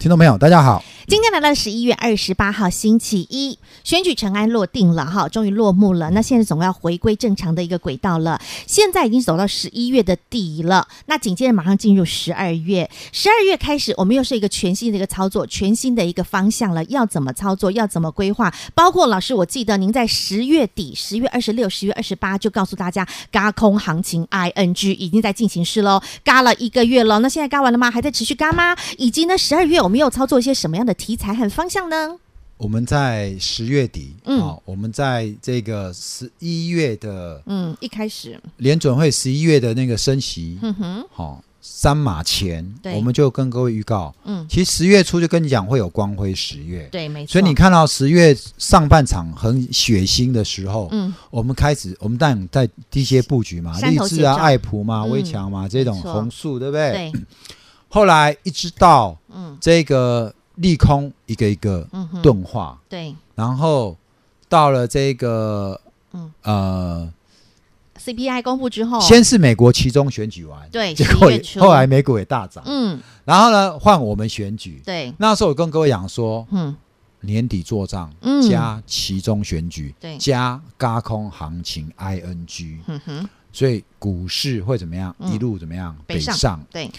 听众朋友，大家好。今天来到十一月二十八号星期一，选举尘埃落定了哈，终于落幕了。那现在总要回归正常的一个轨道了。现在已经走到十一月的底了，那紧接着马上进入十二月。十二月开始，我们又是一个全新的一个操作，全新的一个方向了。要怎么操作？要怎么规划？包括老师，我记得您在十月底，十月二十六、十月二十八就告诉大家，嘎空行情 ING 已经在进行式喽，嘎了一个月了。那现在嘎完了吗？还在持续嘎吗？以及呢，十二月我们又操作一些什么样的题材和方向呢？我们在十月底，嗯、哦，我们在这个十一月的，嗯，一开始。联准会十一月的那个升息，嗯哼，好、哦，三码前，对，我们就跟各位预告，嗯，其实十月初就跟你讲会有光辉十月，对，没错。所以你看到十月上半场很血腥的时候，嗯，我们开始，我们当然在低阶布局嘛，励志啊、爱普嘛、微强嘛、嗯、这种红树，对不对？对。后来一直到嗯。这个利空一个一个钝化，嗯，对，然后到了这个嗯。呃 CPI 公布之后，先是美国期中选举完，对，结果后来美股也大涨，嗯，然后呢换我们选举，对，那时候我跟各位讲说，嗯，年底做账，嗯，加期中选举，对，加高空行情 ING，嗯哼，所以股市会怎么样？一路怎么样？北上，对。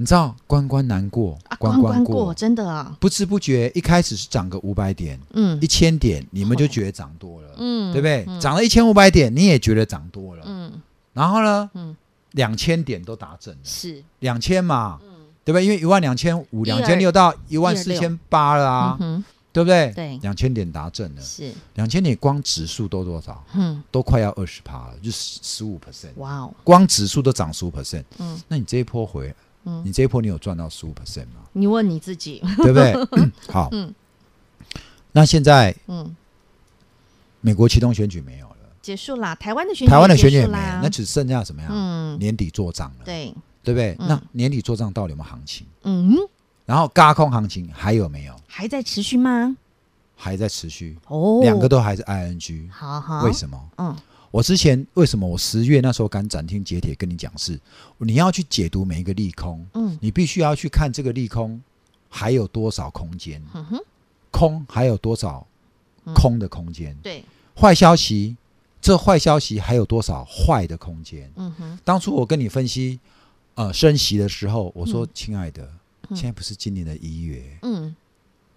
你知道关关难过，关关过，真的啊！不知不觉一开始是涨个五百点，嗯，一千点，你们就觉得涨多了，嗯，对不对？涨了一千五百点，你也觉得涨多了，嗯。然后呢，嗯，两千点都达阵了，是。两千嘛，嗯。对不对？因为一万两千五、两千六到一万四千八了啊，对不对？对，两千点达阵了，是。两千点，光指数都多少？嗯，都快要二十趴了，就十十五 percent。哇哦，光指数都涨十五 percent，嗯，那你这一波回。嗯，你这一波你有赚到十五 percent 吗？你问你自己，对不对？好，嗯，那现在，嗯，美国启动选举没有了，结束啦。台湾的选举，台湾的选举也没了，那只剩下什么呀？嗯，年底做账了，对，对不对？那年底做账到底有没有行情？嗯，然后轧空行情还有没有？还在持续吗？还在持续哦，两个都还是 ING，好好，为什么？嗯。我之前为什么我十月那时候敢斩钉截铁跟你讲是，你要去解读每一个利空，嗯，你必须要去看这个利空还有多少空间，嗯哼，空还有多少空的空间，对，坏消息，这坏消息还有多少坏的空间，嗯哼，当初我跟你分析，呃，升息的时候，我说，亲爱的，现在不是今年的一月，嗯，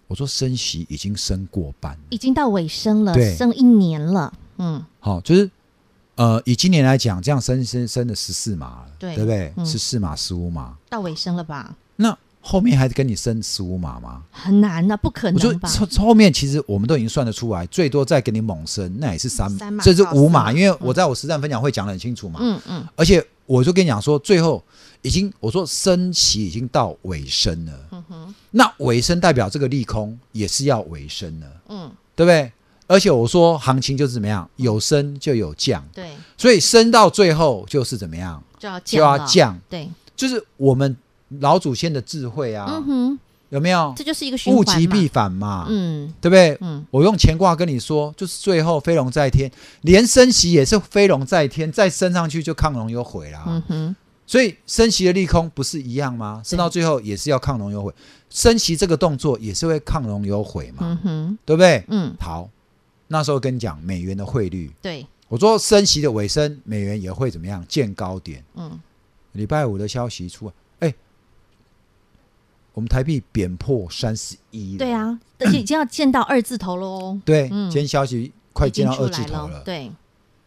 我说升息已经升过半，已经到尾声了，对，升一年了，嗯，好，就是。呃，以今年来讲，这样升升升了十四码了，对，对不对？十四码、十五码，到尾声了吧？那后面还是跟你升十五码吗？很难的，不可能吧？我说后面其实我们都已经算得出来，最多再给你猛升，那也是三码，这是五码。因为我在我实战分享会讲的很清楚嘛，嗯嗯。而且我就跟你讲说，最后已经我说升息已经到尾声了，嗯哼。那尾声代表这个利空也是要尾声了，嗯，对不对？而且我说，行情就是怎么样，有升就有降，对，所以升到最后就是怎么样，就要就要降，对，就是我们老祖先的智慧啊，嗯哼，有没有？这就是一个物极必反嘛，嗯，对不对？嗯，我用乾卦跟你说，就是最后飞龙在天，连升息也是飞龙在天，再升上去就亢龙有悔啦，嗯哼，所以升息的利空不是一样吗？升到最后也是要亢龙有悔，升息这个动作也是会亢龙有悔嘛，嗯哼，对不对？嗯，好。那时候跟你讲美元的汇率，对，我说升息的尾声，美元也会怎么样见高点。嗯，礼拜五的消息出来，哎，我们台币贬破三十一。对啊，而且已经要见到二字头喽。对，今天消息快见到二字头了。对，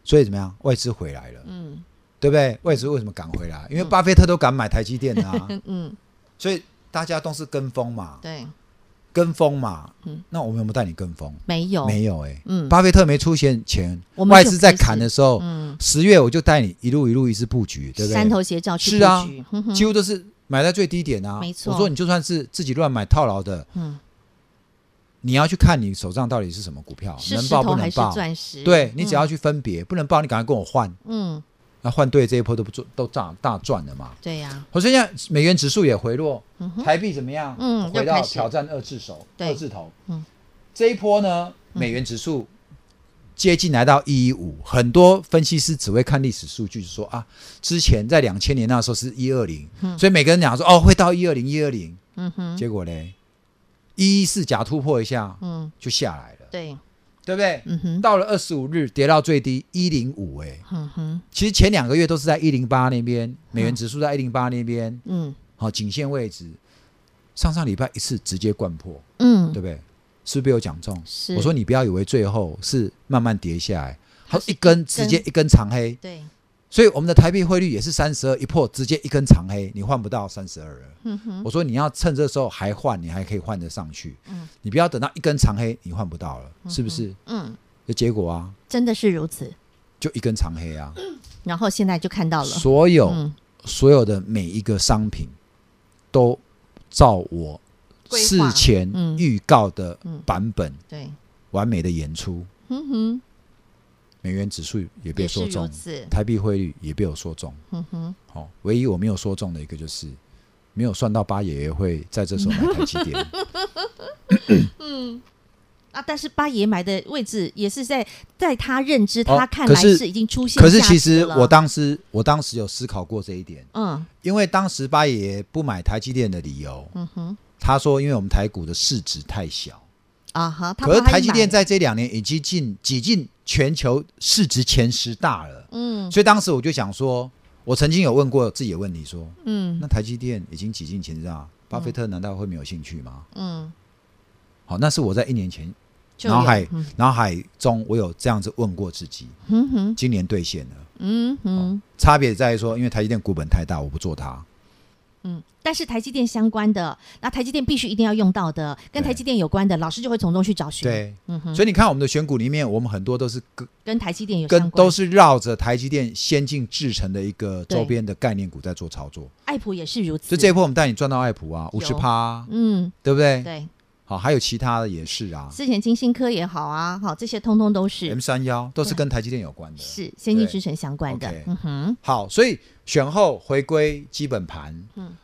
所以怎么样？外资回来了。嗯，对不对？外资为什么敢回来？因为巴菲特都敢买台积电啊。嗯，所以大家都是跟风嘛。对。跟风嘛，嗯，那我们有没有带你跟风？没有，没有哎，嗯，巴菲特没出现前，外资在砍的时候，嗯，十月我就带你一路一路一直布局，对不对？三头斜照去，是啊，几乎都是买在最低点啊。没错，我说你就算是自己乱买套牢的，嗯，你要去看你手上到底是什么股票，能报不能报？钻石？对，你只要去分别，不能报，你赶快跟我换。嗯，那换对这一波都不做，都涨大赚了嘛？对呀。我说现在美元指数也回落，台币怎么样？嗯，回到挑战二字手，二字头。嗯，这一波呢，美元指数接近来到一一五，很多分析师只会看历史数据，说啊，之前在两千年那时候是一二零，所以每个人讲说哦，会到一二零一二零。嗯哼，结果嘞？一一四假突破一下，嗯，就下来了，对，对不对？嗯哼，到了二十五日跌到最低一零五，哎，嗯哼，其实前两个月都是在一零八那边，美元指数在一零八那边，嗯，好，颈线位置，上上礼拜一次直接灌破，嗯，对不对？是不是被我讲中？是，我说你不要以为最后是慢慢跌下来，它一根直接一根长黑，对。所以我们的台币汇率也是三十二一破，直接一根长黑，你换不到三十二了。嗯哼，我说你要趁这时候还换，你还可以换得上去。嗯，你不要等到一根长黑，你换不到了，嗯、是不是？嗯，的结果啊，真的是如此，就一根长黑啊。然后现在就看到了，所有、嗯、所有的每一个商品都照我事前预告的版本，对，完美的演出。嗯哼。美元指数也被说中，台币汇率也被我说中。嗯哼，好、哦，唯一我没有说中的一个就是没有算到八爷爷会在这时候买台积电。嗯，啊，但是八爷买的位置也是在在他认知，他看来是已经出现。可是其实我当时我当时有思考过这一点。嗯，因为当时八爷爷不买台积电的理由，嗯哼，他说因为我们台股的市值太小。啊哈，可是台积电在这两年已经进挤进全球市值前十大了，嗯，所以当时我就想说，我曾经有问过自己的问题，说，嗯，那台积电已经挤进前十大，巴菲特难道会没有兴趣吗？嗯，好，那是我在一年前脑海脑海中我有这样子问过自己，嗯哼，今年兑现了，嗯哼，差别在于说，因为台积电股本太大，我不做它。嗯，但是台积电相关的，那台积电必须一定要用到的，跟台积电有关的，老师就会从中去找寻。对，嗯哼。所以你看我们的选股里面，我们很多都是跟跟台积电有关，跟都是绕着台积电先进制成的一个周边的概念股在做操作。爱普也是如此。所以这一波我们带你赚到爱普啊，五十趴，嗯，对不对？对。好，还有其他的也是啊。之前金星科也好啊，好，这些通通都是。M 三幺，都是跟台积电有关的，是先进制程相关的。嗯哼。好，所以选后回归基本盘，嗯。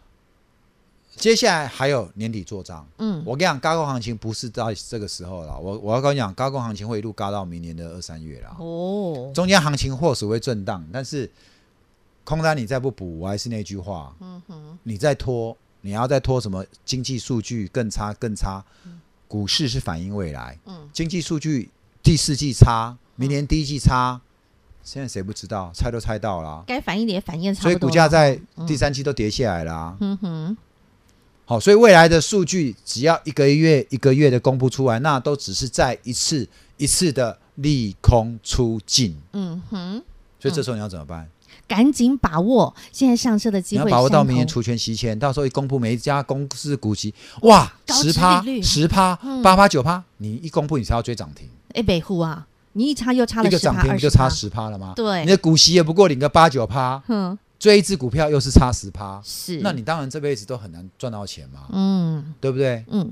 接下来还有年底做账，嗯，我跟你讲，高空行情不是到这个时候了，我我要跟你讲，高空行情会一路高到明年的二三月了，哦，中间行情或许会震荡，但是空单你再不补，我还是那句话，嗯哼，你再拖，你要再拖什么经济数据更差更差，股市是反映未来，嗯，经济数据第四季差，明年第一季差，现在谁不知道？猜都猜到了，该反映的也反映，所以股价在第三季都跌下来了，嗯哼。好，所以未来的数据只要一个月一个月的公布出来，那都只是再一次一次的利空出尽。嗯哼，所以这时候你要怎么办？赶紧把握现在上车的机会，你要把握到明年除权息前，到时候一公布每一家公司股息，哇，十趴十趴八趴九趴，你一公布你才要追涨停。哎，北户啊，你一差又差了，一个涨停就差十趴了吗？对，你的股息也不过领个八九趴。嗯。追一只股票又是差十趴，是，那你当然这辈子都很难赚到钱嘛，嗯，对不对？嗯，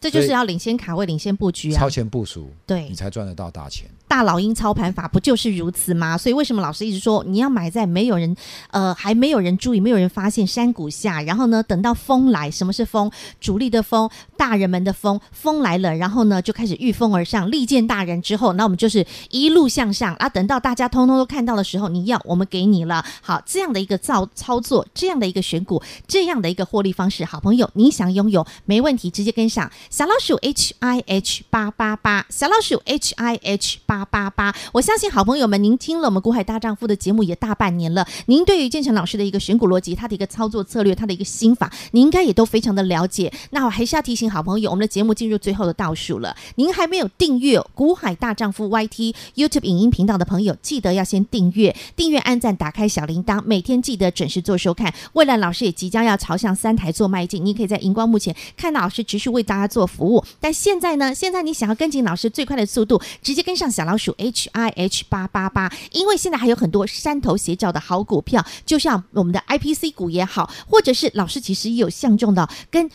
这就是要领先卡位、领先布局啊，超前部署，对，你才赚得到大钱。大老鹰操盘法不就是如此吗？所以为什么老师一直说你要买在没有人呃还没有人注意、没有人发现山谷下，然后呢等到风来，什么是风？主力的风，大人们的风，风来了，然后呢就开始御风而上，利见大人之后，那我们就是一路向上啊。等到大家通通都看到的时候，你要我们给你了。好，这样的一个造操作，这样的一个选股，这样的一个获利方式，好朋友，你想拥有没问题，直接跟上小老鼠 H I H 八八八，小老鼠 H I H 八。八八八，我相信好朋友们，您听了我们股海大丈夫的节目也大半年了，您对于建成老师的一个选股逻辑，他的一个操作策略，他的一个心法，您应该也都非常的了解。那我还是要提醒好朋友，我们的节目进入最后的倒数了，您还没有订阅股海大丈夫 YT YouTube 影音频道的朋友，记得要先订阅，订阅按赞，打开小铃铛，每天记得准时做收看。未来老师也即将要朝向三台做迈进，你可以在荧光幕前看到老师持续为大家做服务。但现在呢，现在你想要跟紧老师最快的速度，直接跟上小老鼠 H I H 八八八，因为现在还有很多山头斜照的好股票，就像我们的 I P C 股也好，或者是老师其实也有相中的跟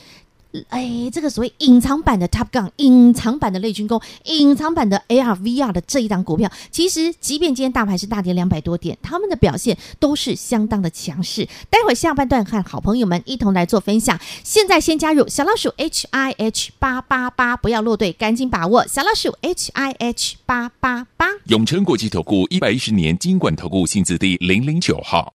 哎，这个所谓隐藏版的 Top Gun，隐藏版的类军工，隐藏版的 AR VR 的这一档股票，其实即便今天大盘是大跌两百多点，他们的表现都是相当的强势。待会下半段和好朋友们一同来做分享。现在先加入小老鼠 H I H 八八八，不要落队，赶紧把握小老鼠 H I H 八八八。永诚国际投顾一百一十年金管投顾新字第零零九号。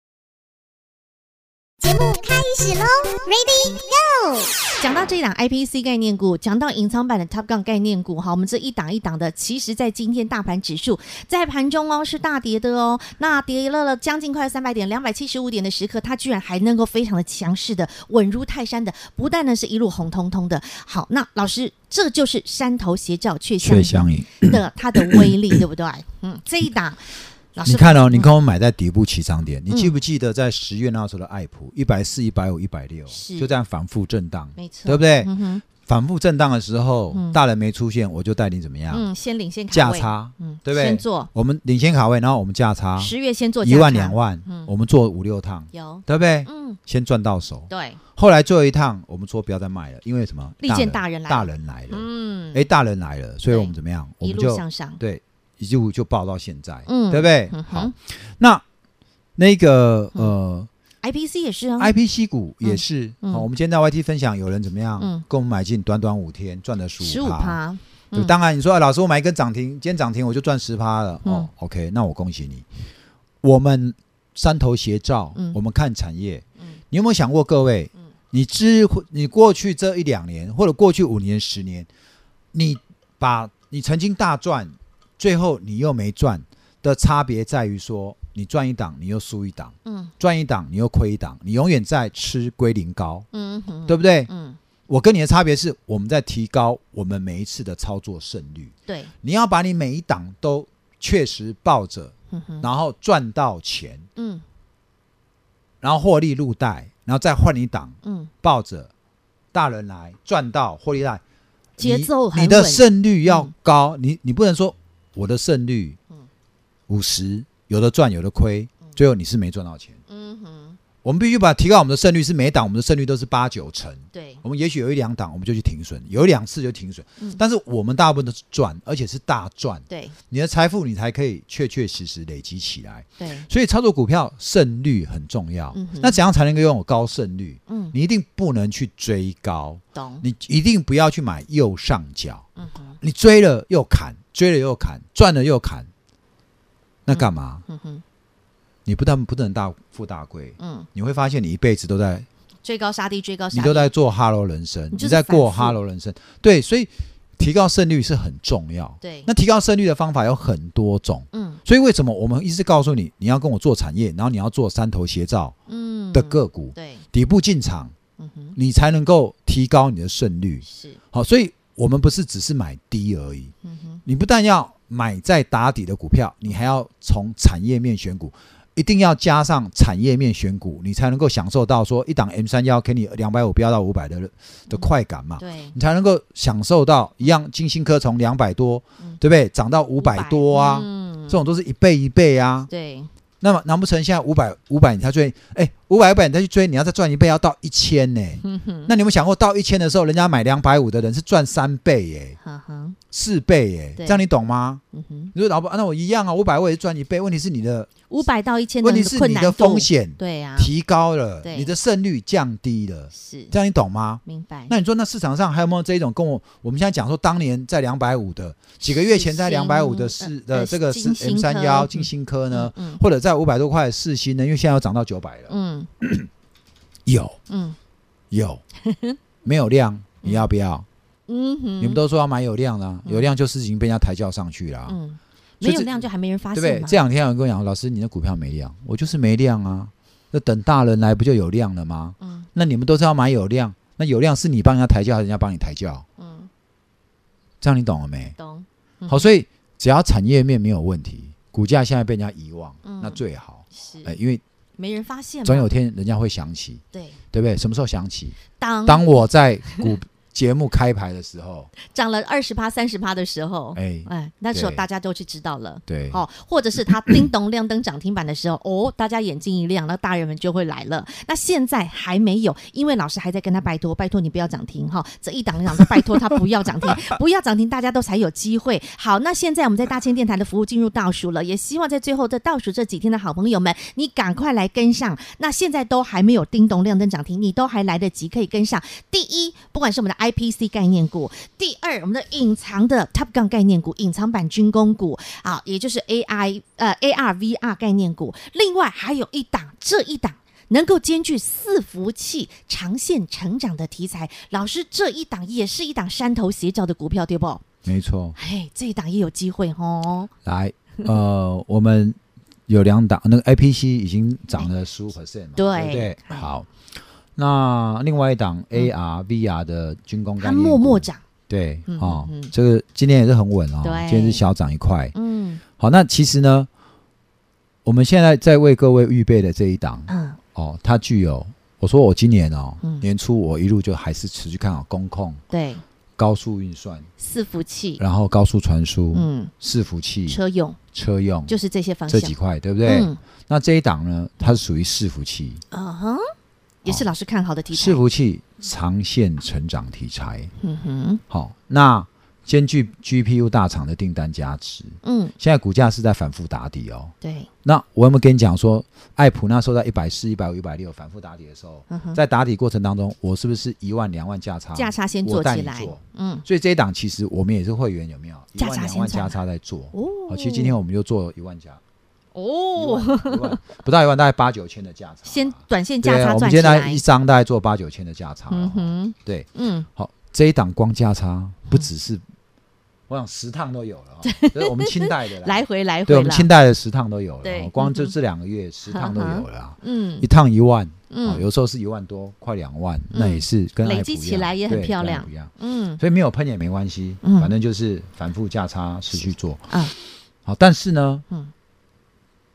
节目开始喽，Ready Go！讲到这一档 IPC 概念股，讲到隐藏版的 Top Gun 概念股，哈，我们这一档一档的，其实在今天大盘指数在盘中哦是大跌的哦，那跌了了将近快三百点，两百七十五点的时刻，它居然还能够非常的强势的稳如泰山的，不但呢是一路红彤彤的。好，那老师，这就是山头斜照却相迎的它的威力，对不对？嗯，这一档。你看哦，你看我买在底部起涨点，你记不记得在十月那时候的爱普一百四、一百五、一百六，就这样反复震荡，没错，对不对？反复震荡的时候，大人没出现，我就带你怎么样？嗯，先领先价差，嗯，对不对？先做，我们领先卡位，然后我们价差，十月先做一万两万，我们做五六趟，有，对不对？嗯，先赚到手，对。后来最后一趟，我们说不要再卖了，因为什么？利见大人来，大人来了，嗯，哎，大人来了，所以我们怎么样？我们就向上，对。一路就报到现在，嗯，对不对？嗯、好，那那个呃，I P C 也是啊，I P C 股也是。好、嗯哦，我们今天在 Y T 分享，有人怎么样？嗯，跟我们买进，短短五天赚了十五趴。当然，你说、啊、老师，我买一根涨停，今天涨停我就赚十趴了。嗯、哦，OK，那我恭喜你。我们山头斜照，嗯、我们看产业。嗯，你有没有想过，各位？嗯，你知你过去这一两年，或者过去五年、十年，你把你曾经大赚。最后你又没赚的差别在于说，你赚一档你又输一档，嗯，赚一档你又亏一档，你永远在吃归零高，嗯哼，对不对？嗯，我跟你的差别是我们在提高我们每一次的操作胜率，对，你要把你每一档都确实抱着，然后赚到钱，嗯，然后获利入袋，然后再换一档，嗯，抱着大人来赚到获利袋，节奏你的胜率要高，你你不能说。我的胜率，五十，有的赚，有的亏，最后你是没赚到钱。嗯哼，我们必须把提高我们的胜率，是每档我们的胜率都是八九成。对，我们也许有一两档我们就去停损，有两次就停损。嗯，但是我们大部分都是赚，而且是大赚。对，你的财富你才可以确确实实累积起来。对，所以操作股票胜率很重要。那怎样才能够拥有高胜率？嗯，你一定不能去追高。懂，你一定不要去买右上角。嗯哼，你追了又砍。追了又砍，赚了又砍，那干嘛？嗯嗯、你不但不能大富大贵，嗯，你会发现你一辈子都在追高杀低，追高杀低，你都在做哈喽人生，你，你在过哈喽人生。对，所以提高胜率是很重要。对，那提高胜率的方法有很多种。嗯，所以为什么我们一直告诉你，你要跟我做产业，然后你要做三头斜照嗯的个股，嗯、对，底部进场，嗯哼，你才能够提高你的胜率。是，好，所以。我们不是只是买低而已，嗯哼，你不但要买在打底的股票，你还要从产业面选股，一定要加上产业面选股，你才能够享受到说一档 M 三幺给你两百五飙到五百的的快感嘛，对，你才能够享受到一样金星科从两百多，对不对？涨到五百多啊，这种都是一倍一倍啊，对。那么难不成现在五百五百你才追？哎，五百你再去追，你要再赚一倍，要到一千呢？那你有没有想过，到一千的时候，人家买两百五的人是赚三倍耶？四倍耶？对这样你懂吗？你说老板，那我一样啊，五百我也赚一倍。问题是你的。五百到一千，问题是你的风险对呀提高了，你的胜率降低了，是这样你懂吗？明白。那你说那市场上还有没有这一种跟我我们现在讲说当年在两百五的几个月前在两百五的四的这个是 M 三幺晶心科呢？或者在五百多块四星呢？因为现在要涨到九百了。嗯，有，嗯，有，没有量你要不要？嗯哼，你们都说要买有量的，有量就是已经被人家抬轿上去了。嗯。没有量就还没人发现，对不对？这两天有人跟我讲，老师，你的股票没量，我就是没量啊。那等大人来不就有量了吗？嗯。那你们都是要买有量，那有量是你帮人家抬轿，还是人家帮你抬轿？嗯。这样你懂了没？懂。好，所以只要产业面没有问题，股价现在被人家遗忘，那最好。是。哎，因为没人发现，总有天人家会想起。对。对不对？什么时候想起？当当我在股节目开牌的时候，涨了二十趴、三十趴的时候，哎哎，那时候大家都去知道了，对，哦，或者是它 叮咚亮灯涨停板的时候，哦，大家眼睛一亮，那大人们就会来了。那现在还没有，因为老师还在跟他拜托，拜托你不要涨停哈，这一档一档拜托他不要涨停，不要涨停，大家都才有机会。好，那现在我们在大千电台的服务进入倒数了，也希望在最后这倒数这几天的好朋友们，你赶快来跟上。那现在都还没有叮咚亮灯涨停，你都还来得及可以跟上。第一，不管是我们的 IPC 概念股，第二，我们的隐藏的 Top Gun 概念股，隐藏版军工股啊，也就是 AI 呃 AR VR 概念股。另外还有一档，这一档能够兼具伺服器长线成长的题材。老师，这一档也是一档山头斜角的股票，对不？没错。哎，这一档也有机会哦。来，呃，我们有两档，那个 IPC 已经涨了十五 percent 嘛，对不对？好。那另外一档 AR、VR 的军工，它默默涨，对，哦，这个今天也是很稳哦，今天是小涨一块，嗯，好，那其实呢，我们现在在为各位预备的这一档，嗯，哦，它具有，我说我今年哦，年初我一路就还是持续看好工控，对，高速运算、伺服器，然后高速传输，嗯，伺服器、车用、车用，就是这些方向，这几块，对不对？那这一档呢，它是属于伺服器，嗯哼。也是老师看好的题材，伺服器长线成长题材。嗯哼，好，那兼具 GPU 大厂的订单加持。嗯，现在股价是在反复打底哦。对，那我有没有跟你讲说，爱普那时候在一百四、一百五、一百六反复打底的时候，在打底过程当中，我是不是一万、两万价差？价差先做起来。嗯，所以这一档其实我们也是会员，有没有？一万、两万价差在做。哦，其实今天我们就做一万家。哦，不到一万，大概八九千的价差。先短线价差赚起来。我们现在一张大概做八九千的价差。嗯哼，对，嗯，好，这一档光价差不只是，我想十趟都有了。哈，我们清代的来回来回，对，我们清代的十趟都有了。对，光就这两个月十趟都有了。嗯，一趟一万，嗯，有时候是一万多，快两万，那也是跟累积起来也很漂亮。嗯，所以没有喷也没关系，反正就是反复价差持续做。嗯，好，但是呢，嗯。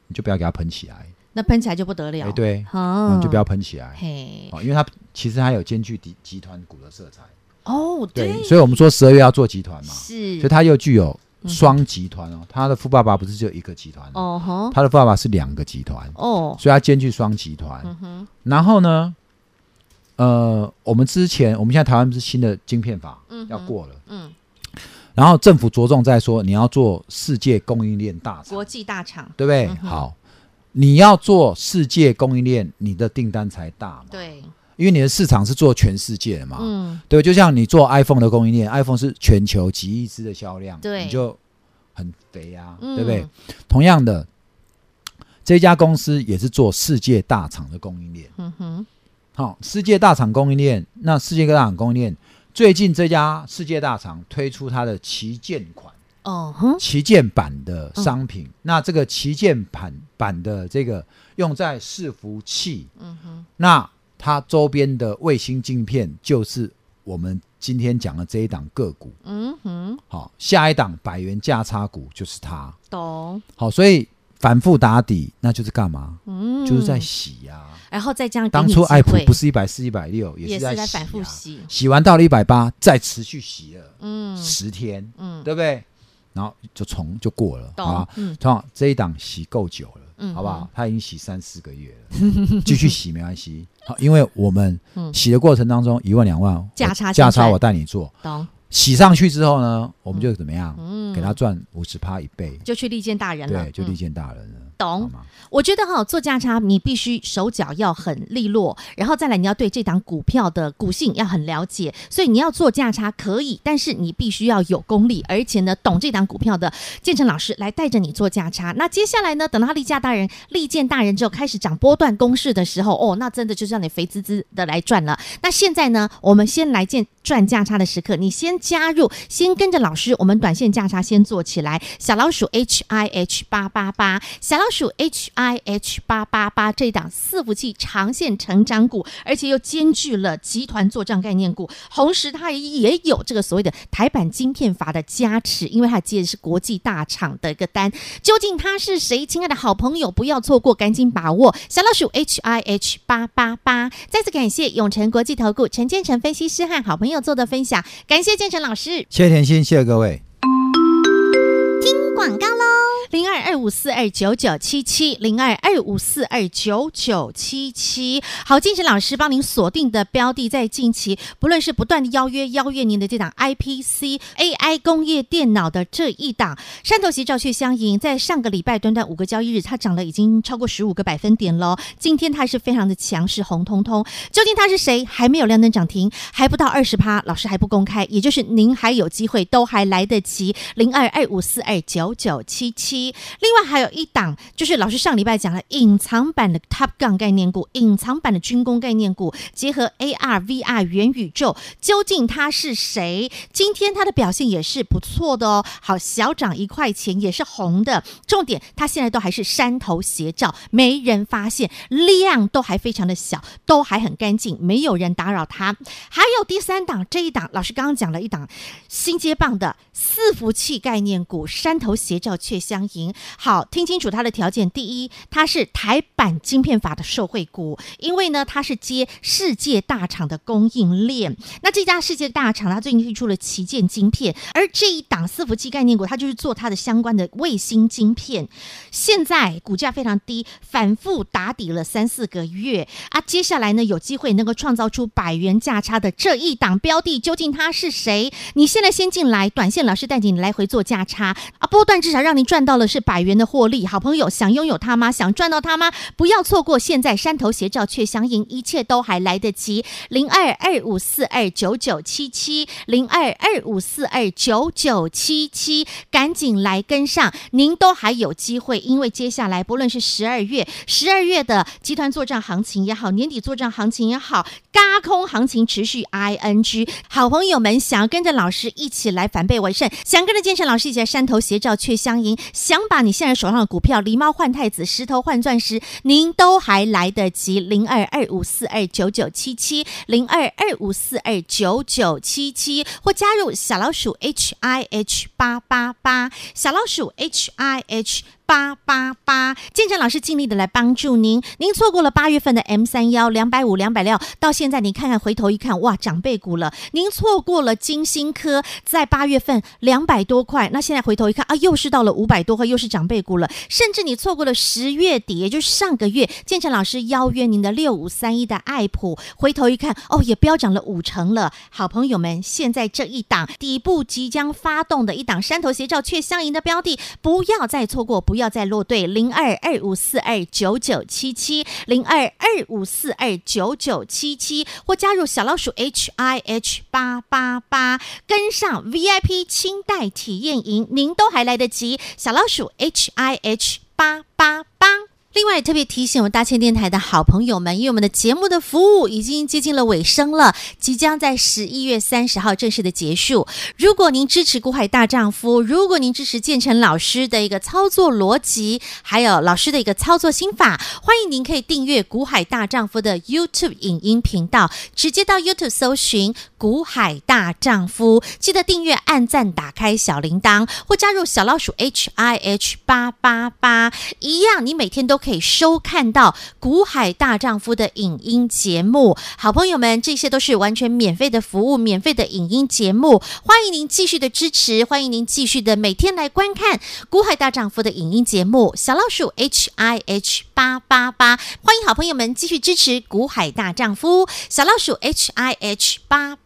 你就不要给它喷起来，那喷起来就不得了。哎，对，你就不要喷起来。嘿，因为它其实它有兼具集集团股的色彩。哦，对，所以我们说十二月要做集团嘛，是，所以它又具有双集团哦。他的富爸爸不是只有一个集团哦，他的富爸爸是两个集团哦，所以它兼具双集团。然后呢，呃，我们之前我们现在台湾不是新的晶片法要过了，嗯。然后政府着重在说，你要做世界供应链大厂，国际大厂，对不对？嗯、好，你要做世界供应链，你的订单才大嘛。对，因为你的市场是做全世界的嘛。嗯，对，就像你做 iPhone 的供应链，iPhone 是全球几亿支的销量，对，你就很肥啊，嗯、对不对？同样的，这家公司也是做世界大厂的供应链。嗯哼，好，世界大厂供应链，那世界各大厂供应链。最近这家世界大厂推出它的旗舰款，哦，旗舰版的商品。嗯、那这个旗舰版版的这个用在伺服器，嗯哼，那它周边的卫星镜片就是我们今天讲的这一档个股，嗯哼，好，下一档百元价差股就是它，懂，好，所以。反复打底，那就是干嘛？嗯，就是在洗呀。然后再这样，当初爱普不是一百四、一百六，也是在反复洗。洗完到了一百八，再持续洗了，嗯，十天，嗯，对不对？然后就重就过了，好吧？嗯，这一档洗够久了，嗯，好不好？他已经洗三四个月了，继续洗没关系。好，因为我们洗的过程当中一万两万价差价差，我带你做，懂。洗上去之后呢，我们就怎么样？嗯，给他赚五十趴一倍，就去利剑大人了。对，就利剑大人了。懂？我觉得哈，做价差你必须手脚要很利落，然后再来你要对这档股票的股性要很了解。所以你要做价差可以，但是你必须要有功力，而且呢，懂这档股票的建成老师来带着你做价差。那接下来呢，等到他利价大人、利剑大人之后开始涨波段攻势的时候，哦，那真的就是让你肥滋滋的来赚了。那现在呢，我们先来见赚价差的时刻，你先加入，先跟着老师，我们短线价差先做起来。小老鼠 H I H 八八八，小老鼠 H I H 八八八这档伺服器长线成长股，而且又兼具了集团作战概念股，同时它也有这个所谓的台版晶片法的加持，因为它接的是国际大厂的一个单。究竟它是谁？亲爱的好朋友，不要错过，赶紧把握！小老鼠 H I H 八八八，再次感谢永诚国际投顾陈建成分析师和好朋友做的分享，感谢建成老师，谢谢甜心，谢谢各位。听广告喽。零二二五四二九九七七，零二二五四二九九七七。好，建成老师帮您锁定的标的，在近期不论是不断的邀约邀约您的这档 IPC AI 工业电脑的这一档，山头斜照却相迎，在上个礼拜短短五个交易日，它涨了已经超过十五个百分点喽。今天它是非常的强势，红彤彤。究竟它是谁？还没有亮灯涨停，还不到二十趴，老师还不公开，也就是您还有机会，都还来得及。零二二五四二九九七七。另外还有一档，就是老师上礼拜讲了隐藏版的 Top Gun 概念股，隐藏版的军工概念股，结合 AR、VR 元宇宙，究竟它是谁？今天它的表现也是不错的哦，好，小涨一块钱，也是红的。重点，它现在都还是山头斜照，没人发现，量都还非常的小，都还很干净，没有人打扰它。还有第三档，这一档老师刚刚讲了一档新接棒的伺服器概念股，山头斜照却相。好，听清楚它的条件。第一，它是台版晶片法的受惠股，因为呢，它是接世界大厂的供应链。那这家世界大厂，它最近推出了旗舰晶片，而这一档伺服器概念股，它就是做它的相关的卫星晶片。现在股价非常低，反复打底了三四个月啊。接下来呢，有机会能够创造出百元价差的这一档标的，究竟它是谁？你现在先进来，短线老师带你来回做价差啊，波段至少让你赚到了是百元的获利，好朋友想拥有它吗？想赚到它吗？不要错过！现在山头斜照却相迎，一切都还来得及。零二二五四二九九七七，零二二五四二九九七七，赶紧来跟上，您都还有机会，因为接下来不论是十二月、十二月的集团作战行情也好，年底作战行情也好，嘎空行情持续。ING，好朋友们想要跟着老师一起来反败为胜，想跟着建成老师一起来山头斜照却相迎，想把你现在手上的股票狸猫换太子，石头换钻石，您都还来得及。零二二五四二九九七七，零二二五四二九九七七，或加入小老鼠 H I H 八八八，小老鼠 H I H。八八八，建成老师尽力的来帮助您。您错过了八月份的 M 三幺两百五两百六，到现在你看看回头一看，哇，长辈股了。您错过了金星科，在八月份两百多块，那现在回头一看啊，又是到了五百多块，又是长辈股了。甚至你错过了十月底，也就是上个月，建成老师邀约您的六五三一的爱普，回头一看，哦，也飙涨了五成了。好朋友们，现在这一档底部即将发动的一档山头斜照却相迎的标的，不要再错过，不。要再落队零二二五四二九九七七零二二五四二九九七七，或加入小老鼠 H I H 八八八，跟上 V I P 清代体验营，您都还来得及。小老鼠 H I H 八八八。另外，特别提醒我们大千电台的好朋友们，因为我们的节目的服务已经接近了尾声了，即将在十一月三十号正式的结束。如果您支持股海大丈夫，如果您支持建成老师的一个操作逻辑，还有老师的一个操作心法，欢迎您可以订阅股海大丈夫的 YouTube 影音频道，直接到 YouTube 搜寻股海大丈夫，记得订阅、按赞、打开小铃铛，或加入小老鼠 H I H 八八八，一样，你每天都可以。收看到古海大丈夫的影音节目，好朋友们，这些都是完全免费的服务，免费的影音节目，欢迎您继续的支持，欢迎您继续的每天来观看古海大丈夫的影音节目。小老鼠 H I H 八八八，欢迎好朋友们继续支持古海大丈夫。小老鼠 H I H 八